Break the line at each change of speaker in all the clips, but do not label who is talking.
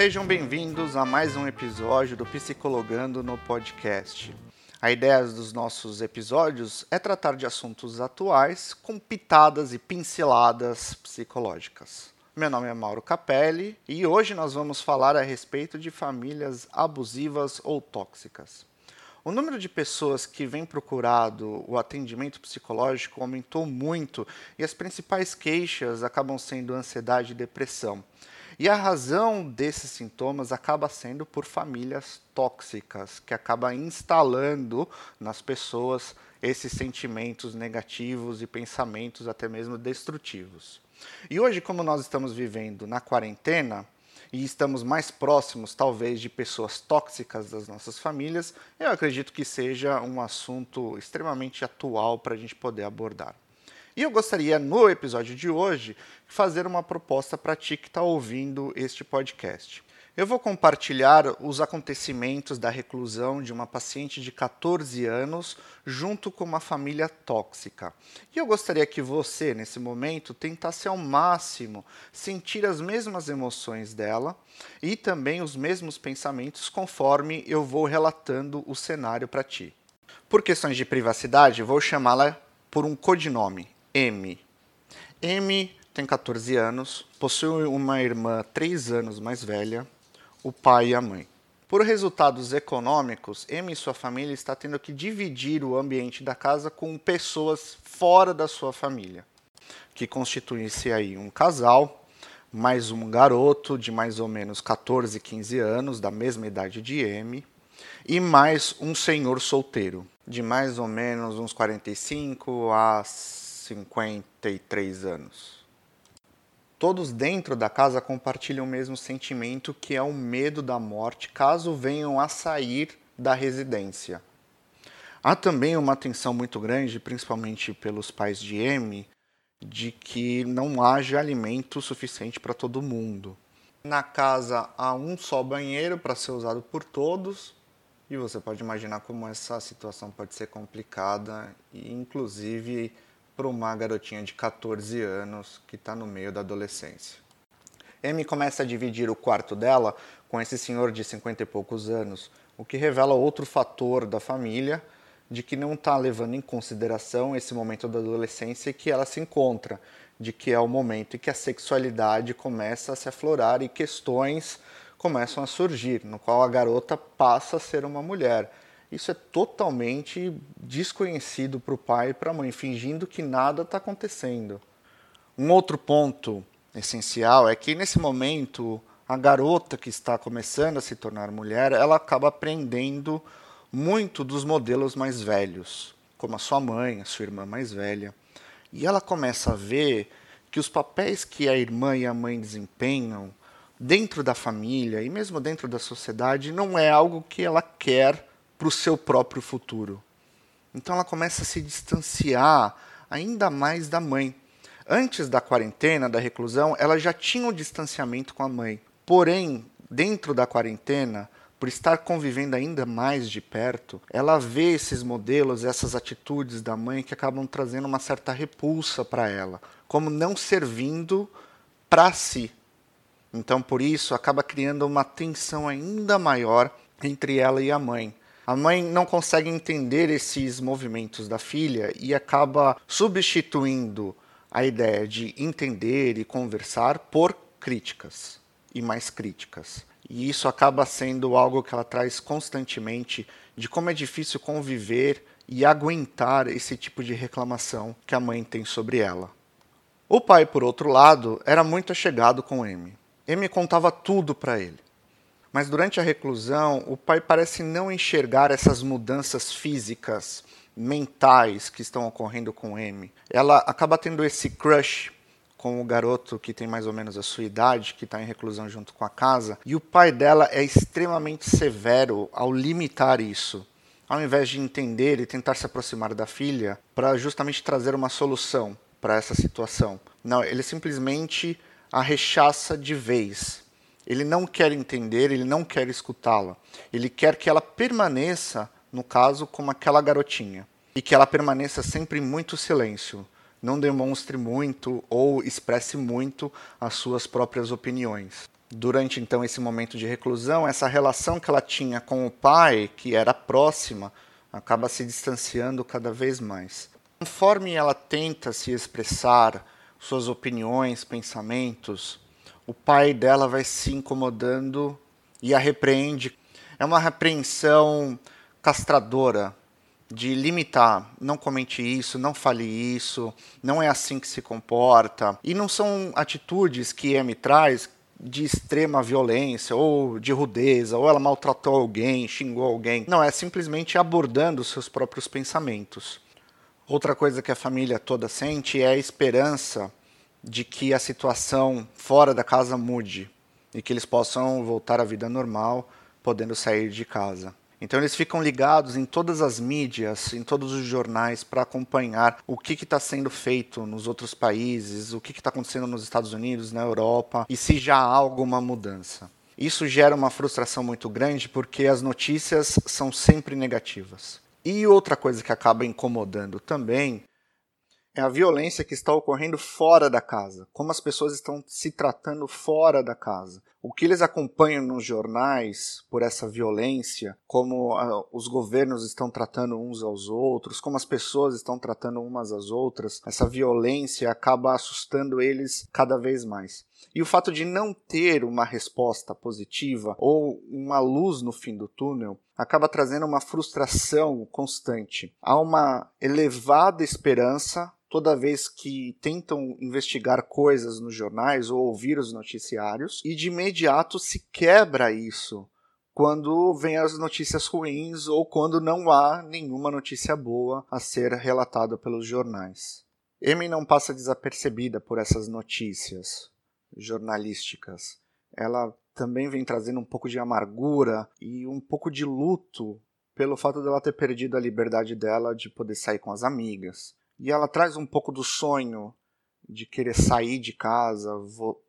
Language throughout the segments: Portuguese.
Sejam bem-vindos a mais um episódio do Psicologando no Podcast. A ideia dos nossos episódios é tratar de assuntos atuais com pitadas e pinceladas psicológicas. Meu nome é Mauro Capelli e hoje nós vamos falar a respeito de famílias abusivas ou tóxicas. O número de pessoas que vem procurado o atendimento psicológico aumentou muito e as principais queixas acabam sendo ansiedade e depressão. E a razão desses sintomas acaba sendo por famílias tóxicas, que acaba instalando nas pessoas esses sentimentos negativos e pensamentos até mesmo destrutivos. E hoje, como nós estamos vivendo na quarentena, e estamos mais próximos, talvez, de pessoas tóxicas das nossas famílias, eu acredito que seja um assunto extremamente atual para a gente poder abordar. E eu gostaria, no episódio de hoje, fazer uma proposta para ti que está ouvindo este podcast. Eu vou compartilhar os acontecimentos da reclusão de uma paciente de 14 anos junto com uma família tóxica. E eu gostaria que você, nesse momento, tentasse ao máximo sentir as mesmas emoções dela e também os mesmos pensamentos conforme eu vou relatando o cenário para ti. Por questões de privacidade, vou chamá-la por um codinome, M. M tem 14 anos, possui uma irmã 3 anos mais velha, o pai e a mãe. Por resultados econômicos, M e sua família está tendo que dividir o ambiente da casa com pessoas fora da sua família, que constituem-se aí um casal, mais um garoto de mais ou menos 14, 15 anos, da mesma idade de M, e mais um senhor solteiro, de mais ou menos uns 45 a 53 anos. Todos dentro da casa compartilham o mesmo sentimento que é o medo da morte caso venham a sair da residência. Há também uma tensão muito grande, principalmente pelos pais de M, de que não haja alimento suficiente para todo mundo. Na casa há um só banheiro para ser usado por todos, e você pode imaginar como essa situação pode ser complicada e, inclusive, para uma garotinha de 14 anos que está no meio da adolescência. Amy começa a dividir o quarto dela com esse senhor de 50 e poucos anos, o que revela outro fator da família de que não está levando em consideração esse momento da adolescência que ela se encontra, de que é o momento em que a sexualidade começa a se aflorar e questões começam a surgir, no qual a garota passa a ser uma mulher. Isso é totalmente desconhecido para o pai e para a mãe, fingindo que nada está acontecendo. Um outro ponto essencial é que nesse momento a garota que está começando a se tornar mulher, ela acaba aprendendo muito dos modelos mais velhos, como a sua mãe, a sua irmã mais velha. E ela começa a ver que os papéis que a irmã e a mãe desempenham dentro da família e mesmo dentro da sociedade não é algo que ela quer para o seu próprio futuro. Então ela começa a se distanciar ainda mais da mãe. Antes da quarentena, da reclusão, ela já tinha um distanciamento com a mãe. Porém, dentro da quarentena, por estar convivendo ainda mais de perto, ela vê esses modelos, essas atitudes da mãe que acabam trazendo uma certa repulsa para ela, como não servindo para si. Então, por isso, acaba criando uma tensão ainda maior entre ela e a mãe. A mãe não consegue entender esses movimentos da filha e acaba substituindo a ideia de entender e conversar por críticas e mais críticas. E isso acaba sendo algo que ela traz constantemente de como é difícil conviver e aguentar esse tipo de reclamação que a mãe tem sobre ela. O pai, por outro lado, era muito achegado com M. M contava tudo para ele. Mas durante a reclusão, o pai parece não enxergar essas mudanças físicas, mentais que estão ocorrendo com M. Ela acaba tendo esse crush com o garoto que tem mais ou menos a sua idade, que está em reclusão junto com a casa, e o pai dela é extremamente severo ao limitar isso. Ao invés de entender e tentar se aproximar da filha para justamente trazer uma solução para essa situação. Não, ele simplesmente a rechaça de vez. Ele não quer entender, ele não quer escutá-la. Ele quer que ela permaneça, no caso, como aquela garotinha. E que ela permaneça sempre em muito silêncio. Não demonstre muito ou expresse muito as suas próprias opiniões. Durante então esse momento de reclusão, essa relação que ela tinha com o pai, que era próxima, acaba se distanciando cada vez mais. Conforme ela tenta se expressar suas opiniões, pensamentos, o pai dela vai se incomodando e a repreende. É uma repreensão castradora de limitar, não comente isso, não fale isso, não é assim que se comporta. E não são atitudes que Amy traz de extrema violência ou de rudeza, ou ela maltratou alguém, xingou alguém. Não, é simplesmente abordando seus próprios pensamentos. Outra coisa que a família toda sente é a esperança de que a situação fora da casa mude e que eles possam voltar à vida normal, podendo sair de casa. Então eles ficam ligados em todas as mídias, em todos os jornais, para acompanhar o que está sendo feito nos outros países, o que está acontecendo nos Estados Unidos, na Europa, e se já há alguma mudança. Isso gera uma frustração muito grande porque as notícias são sempre negativas. E outra coisa que acaba incomodando também é a violência que está ocorrendo fora da casa, como as pessoas estão se tratando fora da casa. O que eles acompanham nos jornais por essa violência, como uh, os governos estão tratando uns aos outros, como as pessoas estão tratando umas às outras, essa violência acaba assustando eles cada vez mais. E o fato de não ter uma resposta positiva ou uma luz no fim do túnel acaba trazendo uma frustração constante. Há uma elevada esperança toda vez que tentam investigar coisas nos jornais ou ouvir os noticiários, e de imediato se quebra isso quando vem as notícias ruins ou quando não há nenhuma notícia boa a ser relatada pelos jornais. Amy não passa desapercebida por essas notícias jornalísticas. Ela também vem trazendo um pouco de amargura e um pouco de luto pelo fato dela ter perdido a liberdade dela de poder sair com as amigas. E ela traz um pouco do sonho de querer sair de casa,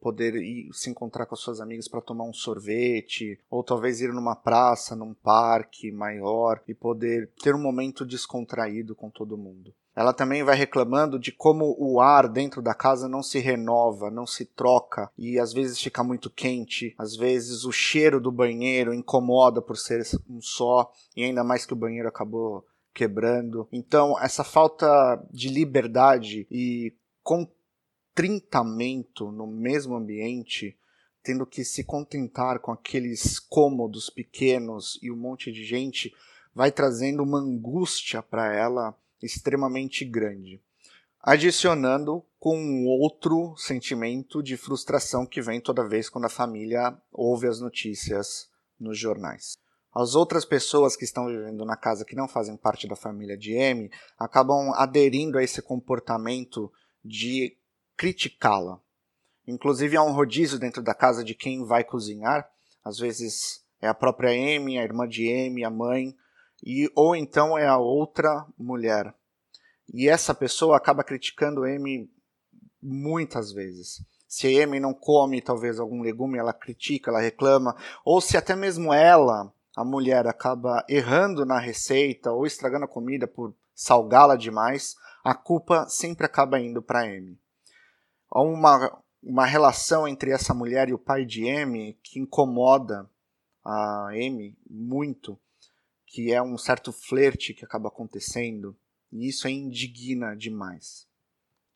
poder ir se encontrar com as suas amigas para tomar um sorvete, ou talvez ir numa praça, num parque maior e poder ter um momento descontraído com todo mundo. Ela também vai reclamando de como o ar dentro da casa não se renova, não se troca e às vezes fica muito quente, às vezes o cheiro do banheiro incomoda por ser um só e ainda mais que o banheiro acabou quebrando. Então, essa falta de liberdade e contrintamento no mesmo ambiente, tendo que se contentar com aqueles cômodos pequenos e um monte de gente, vai trazendo uma angústia para ela extremamente grande. Adicionando com outro sentimento de frustração que vem toda vez quando a família ouve as notícias nos jornais. As outras pessoas que estão vivendo na casa que não fazem parte da família de M acabam aderindo a esse comportamento de criticá-la. Inclusive há um rodízio dentro da casa de quem vai cozinhar. Às vezes é a própria M, a irmã de M, a mãe, e ou então é a outra mulher. E essa pessoa acaba criticando M muitas vezes. Se a M não come talvez algum legume, ela critica, ela reclama, ou se até mesmo ela a mulher acaba errando na receita ou estragando a comida por salgá-la demais, a culpa sempre acaba indo para M. Há uma, uma relação entre essa mulher e o pai de M que incomoda a M muito, que é um certo flerte que acaba acontecendo, e isso é indigna demais.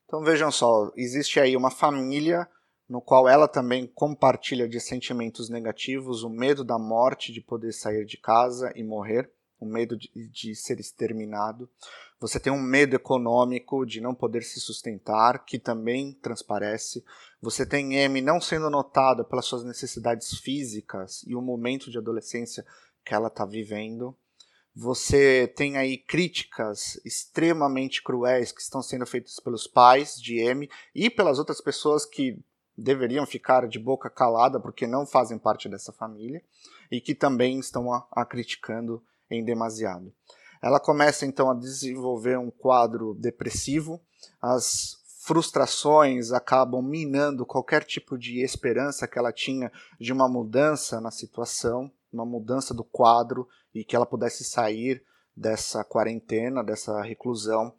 Então vejam só, existe aí uma família no qual ela também compartilha de sentimentos negativos, o medo da morte, de poder sair de casa e morrer, o medo de, de, ser exterminado. Você tem um medo econômico de não poder se sustentar, que também transparece. Você tem M não sendo notada pelas suas necessidades físicas e o momento de adolescência que ela está vivendo. Você tem aí críticas extremamente cruéis que estão sendo feitas pelos pais de M e pelas outras pessoas que deveriam ficar de boca calada porque não fazem parte dessa família e que também estão a, a criticando em demasiado. Ela começa então a desenvolver um quadro depressivo, as frustrações acabam minando qualquer tipo de esperança que ela tinha de uma mudança na situação, uma mudança do quadro e que ela pudesse sair dessa quarentena, dessa reclusão.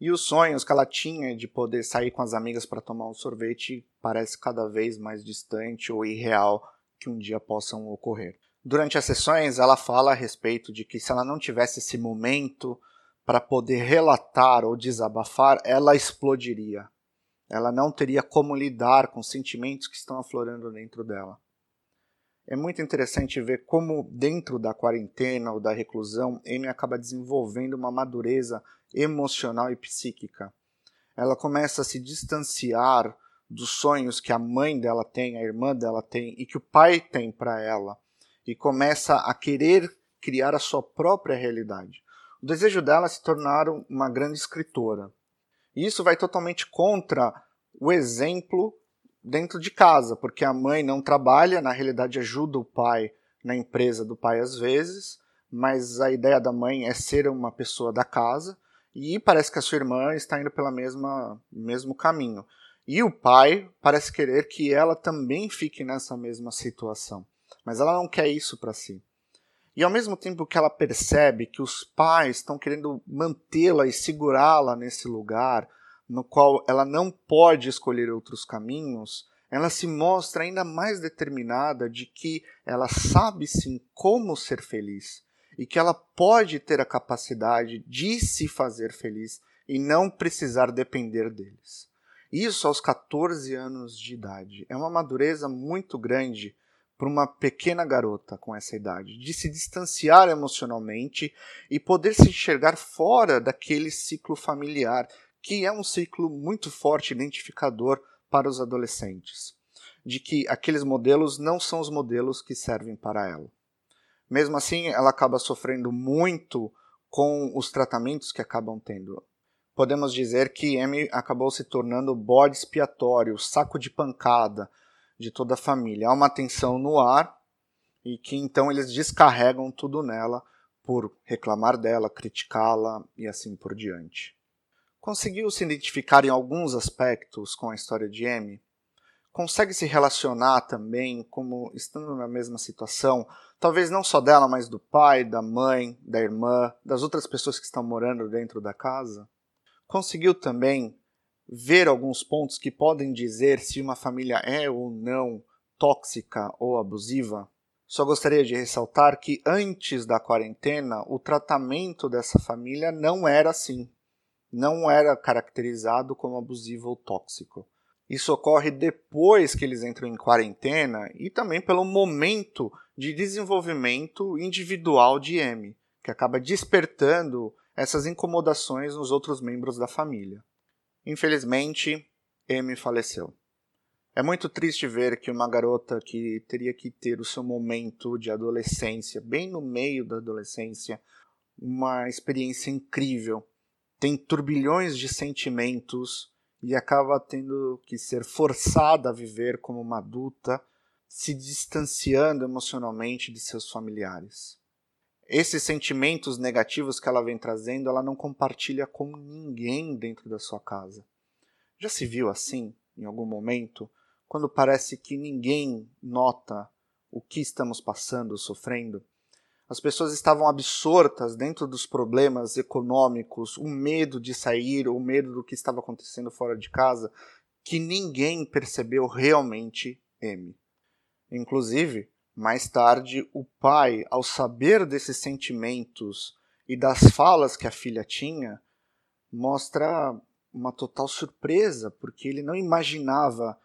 E os sonhos que ela tinha de poder sair com as amigas para tomar um sorvete parece cada vez mais distante ou irreal que um dia possam ocorrer. Durante as sessões, ela fala a respeito de que se ela não tivesse esse momento para poder relatar ou desabafar, ela explodiria. Ela não teria como lidar com sentimentos que estão aflorando dentro dela. É muito interessante ver como, dentro da quarentena ou da reclusão, Amy acaba desenvolvendo uma madureza emocional e psíquica. Ela começa a se distanciar dos sonhos que a mãe dela tem, a irmã dela tem e que o pai tem para ela, e começa a querer criar a sua própria realidade. O desejo dela é se tornar uma grande escritora. E isso vai totalmente contra o exemplo dentro de casa, porque a mãe não trabalha, na realidade ajuda o pai na empresa do pai às vezes, mas a ideia da mãe é ser uma pessoa da casa e parece que a sua irmã está indo mesma mesmo caminho. E o pai parece querer que ela também fique nessa mesma situação, mas ela não quer isso para si. E ao mesmo tempo que ela percebe que os pais estão querendo mantê-la e segurá-la nesse lugar, no qual ela não pode escolher outros caminhos, ela se mostra ainda mais determinada de que ela sabe sim como ser feliz e que ela pode ter a capacidade de se fazer feliz e não precisar depender deles. Isso aos 14 anos de idade. É uma madureza muito grande para uma pequena garota com essa idade, de se distanciar emocionalmente e poder se enxergar fora daquele ciclo familiar que é um ciclo muito forte identificador para os adolescentes, de que aqueles modelos não são os modelos que servem para ela. Mesmo assim, ela acaba sofrendo muito com os tratamentos que acabam tendo. Podemos dizer que Amy acabou se tornando bode expiatório, saco de pancada de toda a família. Há uma tensão no ar e que então eles descarregam tudo nela por reclamar dela, criticá-la e assim por diante. Conseguiu se identificar em alguns aspectos com a história de Amy? Consegue se relacionar também como estando na mesma situação, talvez não só dela, mas do pai, da mãe, da irmã, das outras pessoas que estão morando dentro da casa? Conseguiu também ver alguns pontos que podem dizer se uma família é ou não tóxica ou abusiva? Só gostaria de ressaltar que antes da quarentena, o tratamento dessa família não era assim não era caracterizado como abusivo ou tóxico. Isso ocorre depois que eles entram em quarentena e também pelo momento de desenvolvimento individual de M, que acaba despertando essas incomodações nos outros membros da família. Infelizmente, M faleceu. É muito triste ver que uma garota que teria que ter o seu momento de adolescência, bem no meio da adolescência, uma experiência incrível, tem turbilhões de sentimentos e acaba tendo que ser forçada a viver como uma adulta, se distanciando emocionalmente de seus familiares. Esses sentimentos negativos que ela vem trazendo, ela não compartilha com ninguém dentro da sua casa. Já se viu assim, em algum momento, quando parece que ninguém nota o que estamos passando, sofrendo? As pessoas estavam absortas dentro dos problemas econômicos, o medo de sair, o medo do que estava acontecendo fora de casa, que ninguém percebeu realmente M. Inclusive, mais tarde, o pai, ao saber desses sentimentos e das falas que a filha tinha, mostra uma total surpresa, porque ele não imaginava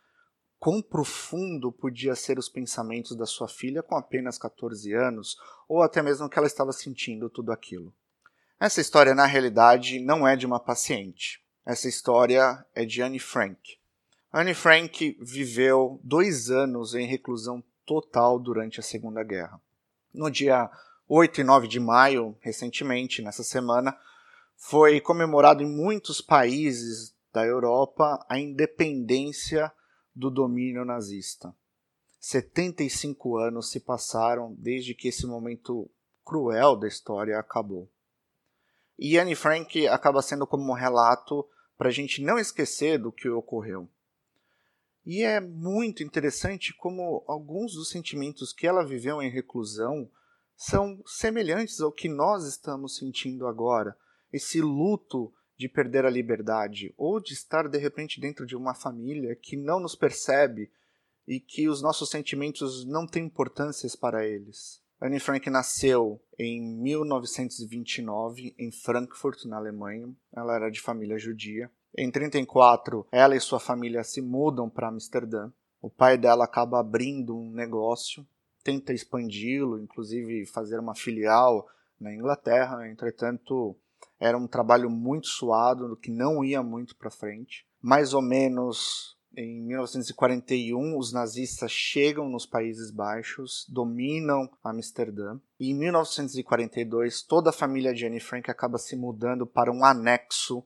quão profundo podia ser os pensamentos da sua filha com apenas 14 anos, ou até mesmo que ela estava sentindo tudo aquilo. Essa história, na realidade, não é de uma paciente. Essa história é de Anne Frank. Anne Frank viveu dois anos em reclusão total durante a Segunda Guerra. No dia 8 e 9 de maio, recentemente, nessa semana, foi comemorado em muitos países da Europa a independência do domínio nazista. 75 anos se passaram desde que esse momento cruel da história acabou. E Anne Frank acaba sendo como um relato para a gente não esquecer do que ocorreu. E é muito interessante como alguns dos sentimentos que ela viveu em reclusão são semelhantes ao que nós estamos sentindo agora. Esse luto de perder a liberdade ou de estar de repente dentro de uma família que não nos percebe e que os nossos sentimentos não têm importância para eles. Anne Frank nasceu em 1929 em Frankfurt, na Alemanha. Ela era de família judia. Em 34, ela e sua família se mudam para Amsterdã. O pai dela acaba abrindo um negócio, tenta expandi-lo, inclusive fazer uma filial na Inglaterra. Entretanto, era um trabalho muito suado, que não ia muito para frente. Mais ou menos em 1941, os nazistas chegam nos Países Baixos, dominam Amsterdã. E em 1942, toda a família de Anne Frank acaba se mudando para um anexo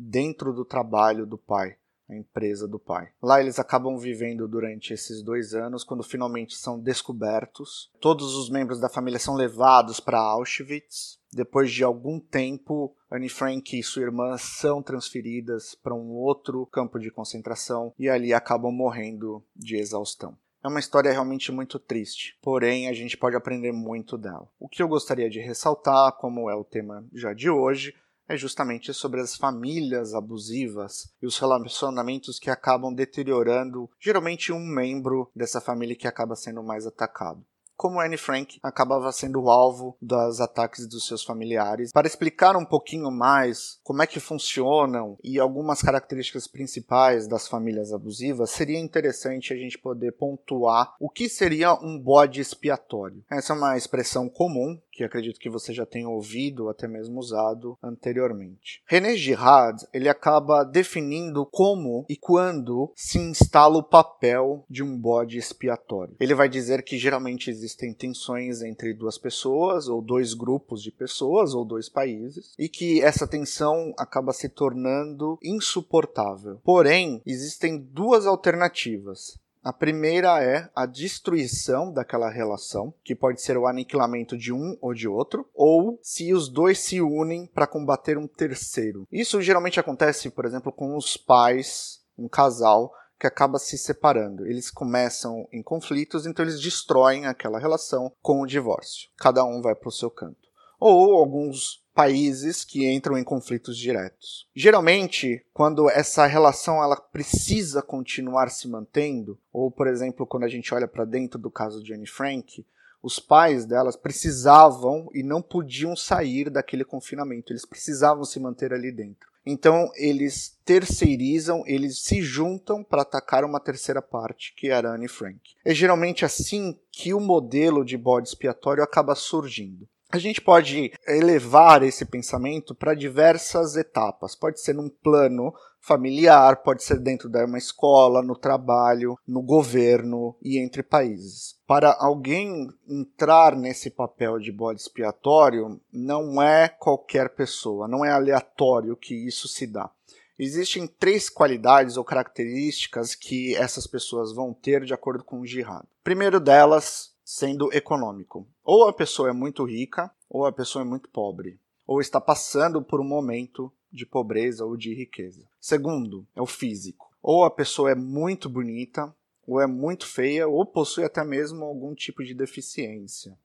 dentro do trabalho do pai a empresa do pai. Lá eles acabam vivendo durante esses dois anos, quando finalmente são descobertos. Todos os membros da família são levados para Auschwitz. Depois de algum tempo, Anne Frank e sua irmã são transferidas para um outro campo de concentração e ali acabam morrendo de exaustão. É uma história realmente muito triste, porém a gente pode aprender muito dela. O que eu gostaria de ressaltar, como é o tema já de hoje, é justamente sobre as famílias abusivas e os relacionamentos que acabam deteriorando geralmente um membro dessa família que acaba sendo mais atacado como Anne Frank acabava sendo alvo dos ataques dos seus familiares. Para explicar um pouquinho mais como é que funcionam e algumas características principais das famílias abusivas, seria interessante a gente poder pontuar o que seria um bode expiatório. Essa é uma expressão comum que acredito que você já tenha ouvido ou até mesmo usado anteriormente. René Girard ele acaba definindo como e quando se instala o papel de um bode expiatório. Ele vai dizer que geralmente existem tensões entre duas pessoas ou dois grupos de pessoas ou dois países e que essa tensão acaba se tornando insuportável. Porém, existem duas alternativas. A primeira é a destruição daquela relação, que pode ser o aniquilamento de um ou de outro, ou se os dois se unem para combater um terceiro. Isso geralmente acontece, por exemplo, com os pais, um casal que acaba se separando. Eles começam em conflitos, então eles destroem aquela relação com o divórcio. Cada um vai para o seu canto. Ou alguns países que entram em conflitos diretos. Geralmente, quando essa relação ela precisa continuar se mantendo, ou por exemplo, quando a gente olha para dentro do caso de Anne Frank, os pais delas precisavam e não podiam sair daquele confinamento, eles precisavam se manter ali dentro. Então eles terceirizam, eles se juntam para atacar uma terceira parte, que era Anne Frank. É geralmente assim que o modelo de bode expiatório acaba surgindo a gente pode elevar esse pensamento para diversas etapas. Pode ser num plano familiar, pode ser dentro de uma escola, no trabalho, no governo e entre países. Para alguém entrar nesse papel de bode expiatório, não é qualquer pessoa, não é aleatório que isso se dá. Existem três qualidades ou características que essas pessoas vão ter de acordo com o jihad. Primeiro delas, sendo econômico. Ou a pessoa é muito rica, ou a pessoa é muito pobre, ou está passando por um momento de pobreza ou de riqueza. Segundo, é o físico. Ou a pessoa é muito bonita, ou é muito feia, ou possui até mesmo algum tipo de deficiência.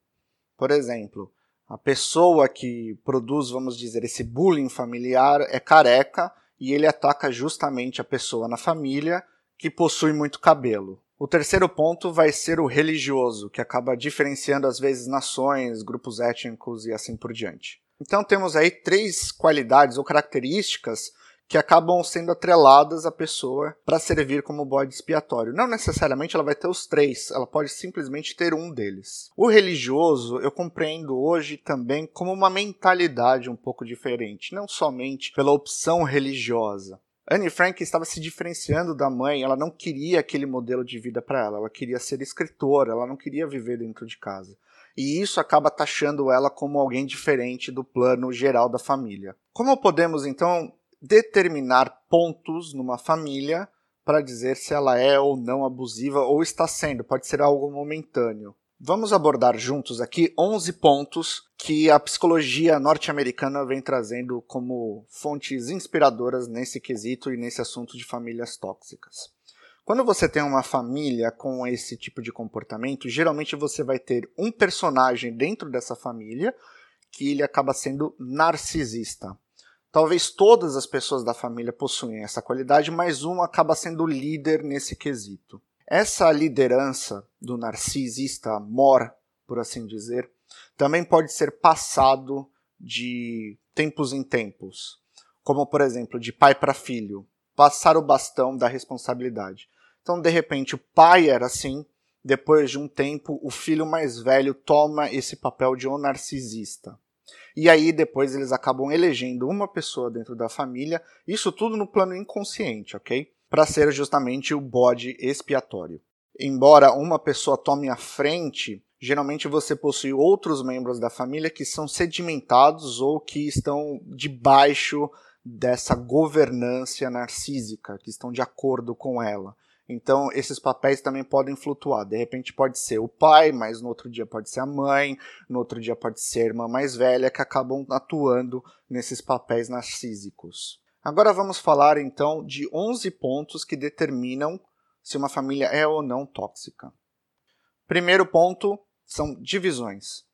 Por exemplo, a pessoa que produz, vamos dizer, esse bullying familiar é careca e ele ataca justamente a pessoa na família que possui muito cabelo. O terceiro ponto vai ser o religioso, que acaba diferenciando às vezes nações, grupos étnicos e assim por diante. Então temos aí três qualidades ou características que acabam sendo atreladas à pessoa para servir como bode expiatório. Não necessariamente ela vai ter os três, ela pode simplesmente ter um deles. O religioso eu compreendo hoje também como uma mentalidade um pouco diferente, não somente pela opção religiosa, Anne Frank estava se diferenciando da mãe, ela não queria aquele modelo de vida para ela, ela queria ser escritora, ela não queria viver dentro de casa. E isso acaba taxando ela como alguém diferente do plano geral da família. Como podemos então determinar pontos numa família para dizer se ela é ou não abusiva ou está sendo? Pode ser algo momentâneo. Vamos abordar juntos aqui 11 pontos que a psicologia norte-americana vem trazendo como fontes inspiradoras nesse quesito e nesse assunto de famílias tóxicas. Quando você tem uma família com esse tipo de comportamento, geralmente você vai ter um personagem dentro dessa família que ele acaba sendo narcisista. Talvez todas as pessoas da família possuem essa qualidade, mas um acaba sendo líder nesse quesito. Essa liderança do narcisista mor, por assim dizer, também pode ser passado de tempos em tempos, como por exemplo, de pai para filho, passar o bastão da responsabilidade. Então, de repente, o pai era assim, depois de um tempo, o filho mais velho toma esse papel de um narcisista. E aí depois eles acabam elegendo uma pessoa dentro da família, isso tudo no plano inconsciente, ok? Para ser justamente o bode expiatório. Embora uma pessoa tome a frente, geralmente você possui outros membros da família que são sedimentados ou que estão debaixo dessa governância narcísica, que estão de acordo com ela. Então, esses papéis também podem flutuar. De repente pode ser o pai, mas no outro dia pode ser a mãe, no outro dia pode ser a irmã mais velha, que acabam atuando nesses papéis narcísicos. Agora vamos falar então de 11 pontos que determinam se uma família é ou não tóxica. Primeiro ponto são divisões.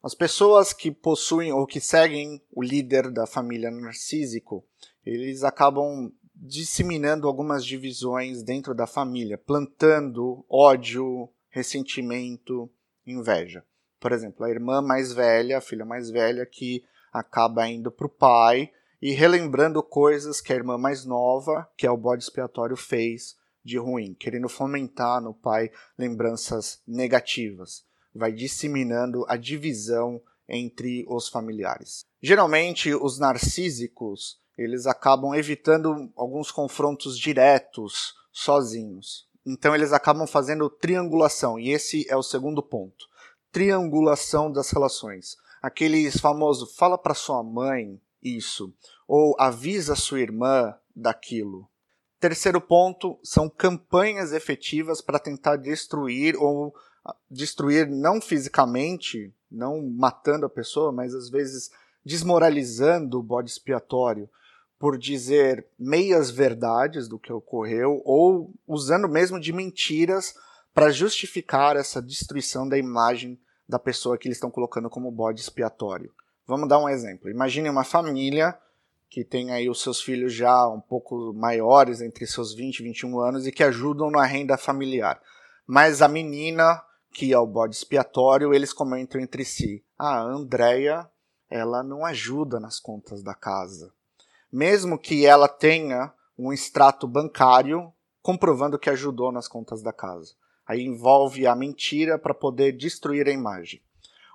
As pessoas que possuem ou que seguem o líder da família narcísico, eles acabam disseminando algumas divisões dentro da família, plantando ódio, ressentimento, inveja. Por exemplo, a irmã mais velha, a filha mais velha, que acaba indo para o pai e relembrando coisas que a irmã mais nova, que é o bode expiatório, fez de ruim, querendo fomentar no pai lembranças negativas. Vai disseminando a divisão entre os familiares. Geralmente, os narcísicos eles acabam evitando alguns confrontos diretos sozinhos. Então eles acabam fazendo triangulação, e esse é o segundo ponto. Triangulação das relações. Aqueles famosos fala para sua mãe isso, ou avisa sua irmã daquilo. Terceiro ponto são campanhas efetivas para tentar destruir ou ah, destruir não fisicamente, não matando a pessoa, mas às vezes desmoralizando o bode expiatório, por dizer meias verdades do que ocorreu ou usando mesmo de mentiras para justificar essa destruição da imagem da pessoa que eles estão colocando como bode expiatório. Vamos dar um exemplo. Imagine uma família que tem aí os seus filhos já um pouco maiores, entre seus 20 e 21 anos, e que ajudam na renda familiar. Mas a menina, que é o bode expiatório, eles comentam entre si: a Andrea, ela não ajuda nas contas da casa mesmo que ela tenha um extrato bancário comprovando que ajudou nas contas da casa. Aí envolve a mentira para poder destruir a imagem.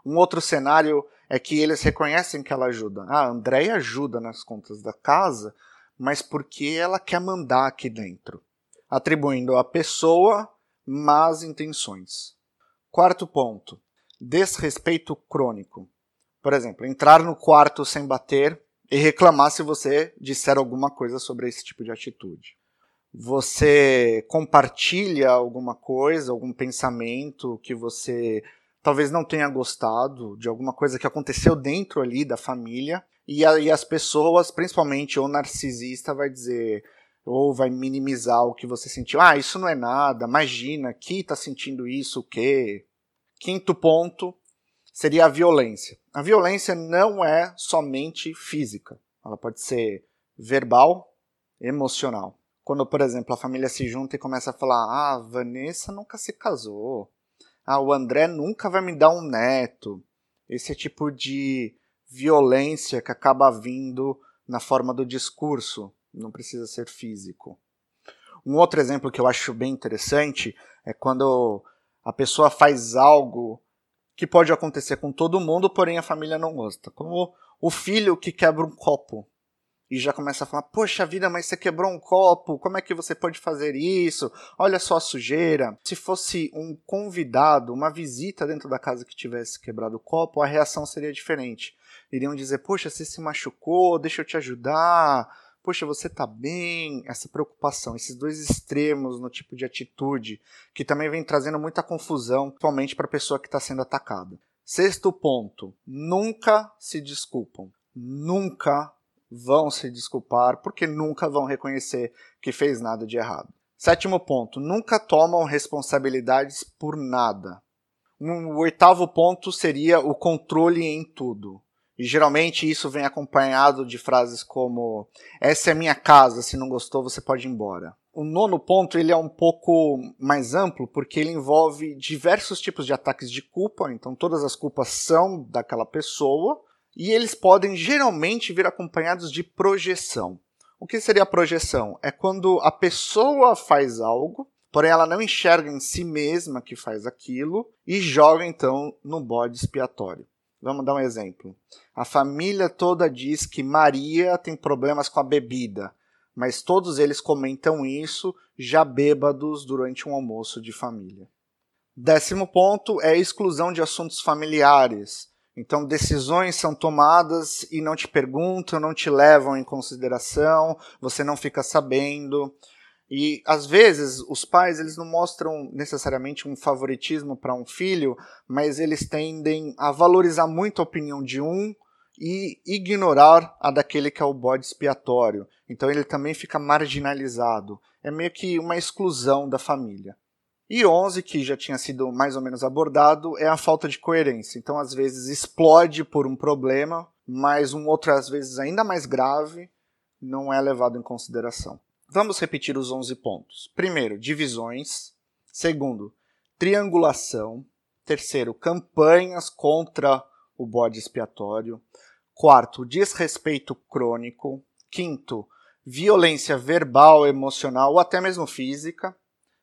Um outro cenário é que eles reconhecem que ela ajuda. Ah, a Andréia ajuda nas contas da casa, mas porque ela quer mandar aqui dentro, atribuindo à pessoa más intenções. Quarto ponto: desrespeito crônico. Por exemplo, entrar no quarto sem bater e reclamar se você disser alguma coisa sobre esse tipo de atitude. Você compartilha alguma coisa, algum pensamento que você talvez não tenha gostado de alguma coisa que aconteceu dentro ali da família e aí as pessoas, principalmente o narcisista, vai dizer ou vai minimizar o que você sentiu. Ah, isso não é nada. Imagina, que tá sentindo isso, o quê? Quinto ponto, seria a violência. A violência não é somente física, ela pode ser verbal, emocional. Quando, por exemplo, a família se junta e começa a falar: Ah, Vanessa nunca se casou. Ah, o André nunca vai me dar um neto. Esse tipo de violência que acaba vindo na forma do discurso, não precisa ser físico. Um outro exemplo que eu acho bem interessante é quando a pessoa faz algo que pode acontecer com todo mundo, porém a família não gosta. Como o filho que quebra um copo e já começa a falar: Poxa vida, mas você quebrou um copo, como é que você pode fazer isso? Olha só a sujeira. Se fosse um convidado, uma visita dentro da casa que tivesse quebrado o copo, a reação seria diferente. Iriam dizer: Poxa, você se machucou, deixa eu te ajudar poxa, você tá bem? Essa preocupação, esses dois extremos no tipo de atitude, que também vem trazendo muita confusão, principalmente para a pessoa que está sendo atacada. Sexto ponto: nunca se desculpam. Nunca vão se desculpar, porque nunca vão reconhecer que fez nada de errado. Sétimo ponto: nunca tomam responsabilidades por nada. O oitavo ponto seria o controle em tudo. E geralmente isso vem acompanhado de frases como: Essa é minha casa, se não gostou, você pode ir embora. O nono ponto ele é um pouco mais amplo porque ele envolve diversos tipos de ataques de culpa, então todas as culpas são daquela pessoa e eles podem geralmente vir acompanhados de projeção. O que seria projeção? É quando a pessoa faz algo, porém ela não enxerga em si mesma que faz aquilo e joga então no bode expiatório. Vamos dar um exemplo. A família toda diz que Maria tem problemas com a bebida mas todos eles comentam isso já bêbados durante um almoço de família. Décimo ponto é a exclusão de assuntos familiares. Então, decisões são tomadas e não te perguntam, não te levam em consideração, você não fica sabendo. E às vezes os pais eles não mostram necessariamente um favoritismo para um filho, mas eles tendem a valorizar muito a opinião de um e ignorar a daquele que é o bode expiatório. Então ele também fica marginalizado. É meio que uma exclusão da família. E 11, que já tinha sido mais ou menos abordado, é a falta de coerência. Então, às vezes, explode por um problema, mas um outro, às vezes, ainda mais grave, não é levado em consideração. Vamos repetir os 11 pontos. Primeiro, divisões. Segundo, triangulação. Terceiro, campanhas contra o bode expiatório. Quarto, desrespeito crônico. Quinto, violência verbal, emocional ou até mesmo física.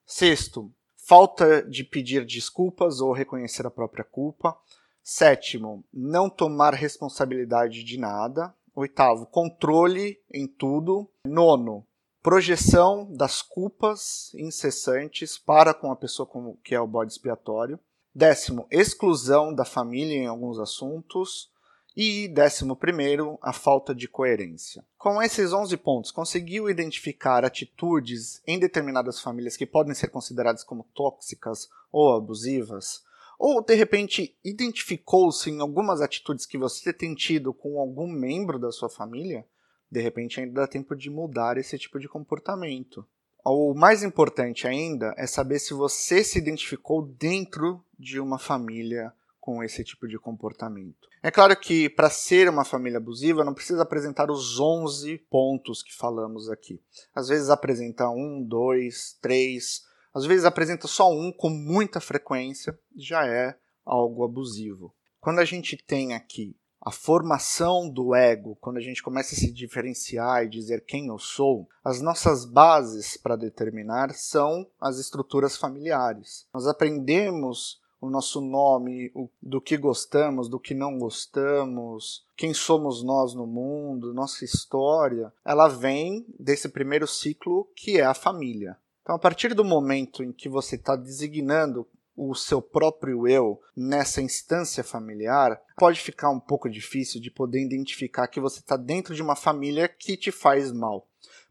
Sexto, falta de pedir desculpas ou reconhecer a própria culpa. Sétimo, não tomar responsabilidade de nada. Oitavo, controle em tudo. Nono, projeção das culpas incessantes para com a pessoa que é o bode expiatório. Décimo, exclusão da família em alguns assuntos. E, décimo primeiro, a falta de coerência. Com esses 11 pontos, conseguiu identificar atitudes em determinadas famílias que podem ser consideradas como tóxicas ou abusivas? Ou, de repente, identificou-se em algumas atitudes que você tem tido com algum membro da sua família? De repente, ainda dá tempo de mudar esse tipo de comportamento. O mais importante ainda é saber se você se identificou dentro de uma família com esse tipo de comportamento. É claro que para ser uma família abusiva não precisa apresentar os 11 pontos que falamos aqui. Às vezes apresenta um, dois, três, às vezes apresenta só um com muita frequência, já é algo abusivo. Quando a gente tem aqui a formação do ego, quando a gente começa a se diferenciar e dizer quem eu sou, as nossas bases para determinar são as estruturas familiares. Nós aprendemos o nosso nome, o, do que gostamos, do que não gostamos, quem somos nós no mundo, nossa história, ela vem desse primeiro ciclo que é a família. Então, a partir do momento em que você está designando o seu próprio eu nessa instância familiar, pode ficar um pouco difícil de poder identificar que você está dentro de uma família que te faz mal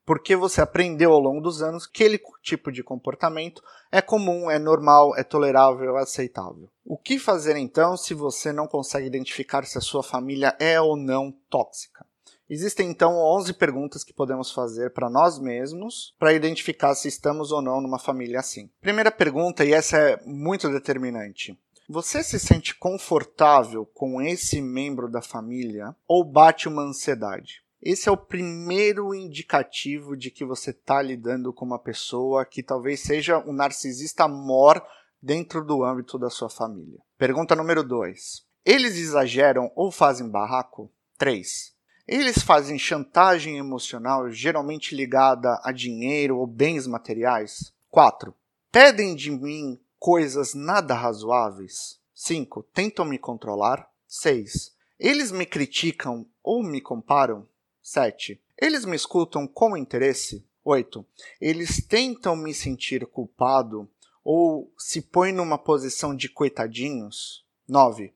porque você aprendeu ao longo dos anos que aquele tipo de comportamento é comum, é normal, é tolerável, é aceitável. O que fazer então se você não consegue identificar se a sua família é ou não tóxica? Existem então 11 perguntas que podemos fazer para nós mesmos para identificar se estamos ou não numa família assim. Primeira pergunta, e essa é muito determinante: você se sente confortável com esse membro da família ou bate uma ansiedade? Esse é o primeiro indicativo de que você está lidando com uma pessoa que talvez seja um narcisista mor dentro do âmbito da sua família. Pergunta número 2. Eles exageram ou fazem barraco? 3. Eles fazem chantagem emocional, geralmente ligada a dinheiro ou bens materiais? 4. Pedem de mim coisas nada razoáveis? 5. Tentam me controlar? 6. Eles me criticam ou me comparam? 7. Eles me escutam com interesse? 8. Eles tentam me sentir culpado ou se põem numa posição de coitadinhos? 9.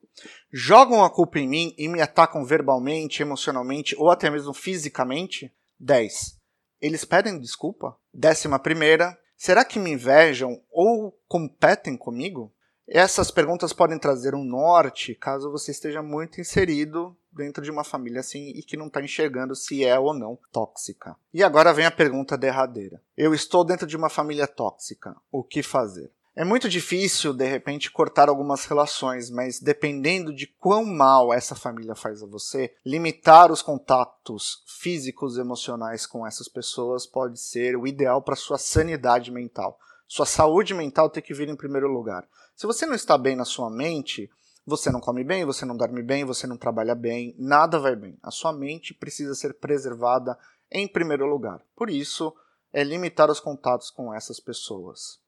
Jogam a culpa em mim e me atacam verbalmente, emocionalmente ou até mesmo fisicamente? 10. Eles pedem desculpa? Décima primeira. Será que me invejam ou competem comigo? Essas perguntas podem trazer um norte caso você esteja muito inserido dentro de uma família assim e que não está enxergando se é ou não tóxica. E agora vem a pergunta derradeira: Eu estou dentro de uma família tóxica, o que fazer? É muito difícil, de repente, cortar algumas relações, mas dependendo de quão mal essa família faz a você, limitar os contatos físicos e emocionais com essas pessoas pode ser o ideal para sua sanidade mental. Sua saúde mental tem que vir em primeiro lugar. Se você não está bem na sua mente, você não come bem, você não dorme bem, você não trabalha bem, nada vai bem. A sua mente precisa ser preservada em primeiro lugar. Por isso, é limitar os contatos com essas pessoas.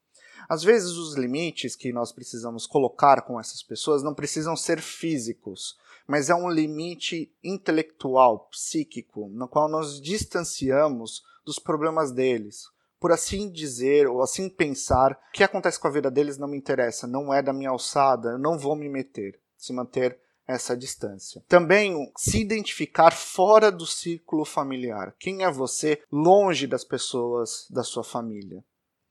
Às vezes, os limites que nós precisamos colocar com essas pessoas não precisam ser físicos, mas é um limite intelectual, psíquico, no qual nós distanciamos dos problemas deles. Por assim dizer, ou assim pensar, o que acontece com a vida deles não me interessa, não é da minha alçada, eu não vou me meter. Se manter essa distância. Também se identificar fora do círculo familiar. Quem é você longe das pessoas da sua família?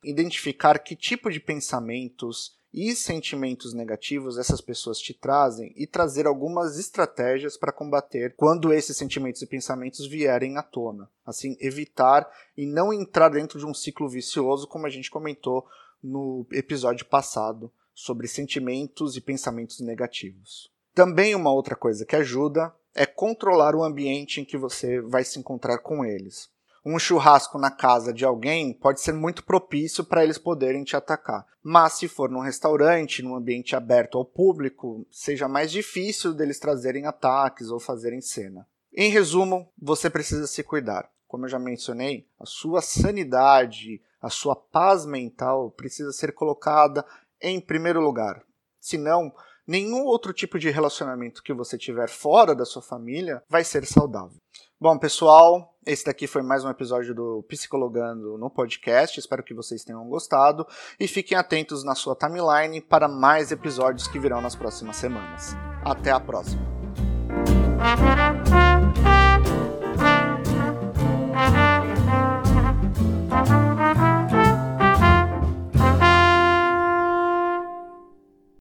identificar que tipo de pensamentos e sentimentos negativos essas pessoas te trazem e trazer algumas estratégias para combater quando esses sentimentos e pensamentos vierem à tona. Assim, evitar e não entrar dentro de um ciclo vicioso, como a gente comentou no episódio passado sobre sentimentos e pensamentos negativos. Também uma outra coisa que ajuda é controlar o ambiente em que você vai se encontrar com eles um churrasco na casa de alguém pode ser muito propício para eles poderem te atacar. Mas se for num restaurante, num ambiente aberto ao público, seja mais difícil deles trazerem ataques ou fazerem cena. Em resumo, você precisa se cuidar. Como eu já mencionei, a sua sanidade, a sua paz mental precisa ser colocada em primeiro lugar. Senão, nenhum outro tipo de relacionamento que você tiver fora da sua família vai ser saudável. Bom, pessoal, esse daqui foi mais um episódio do Psicologando no podcast. Espero que vocês tenham gostado e fiquem atentos na sua timeline para mais episódios que virão nas próximas semanas. Até a próxima.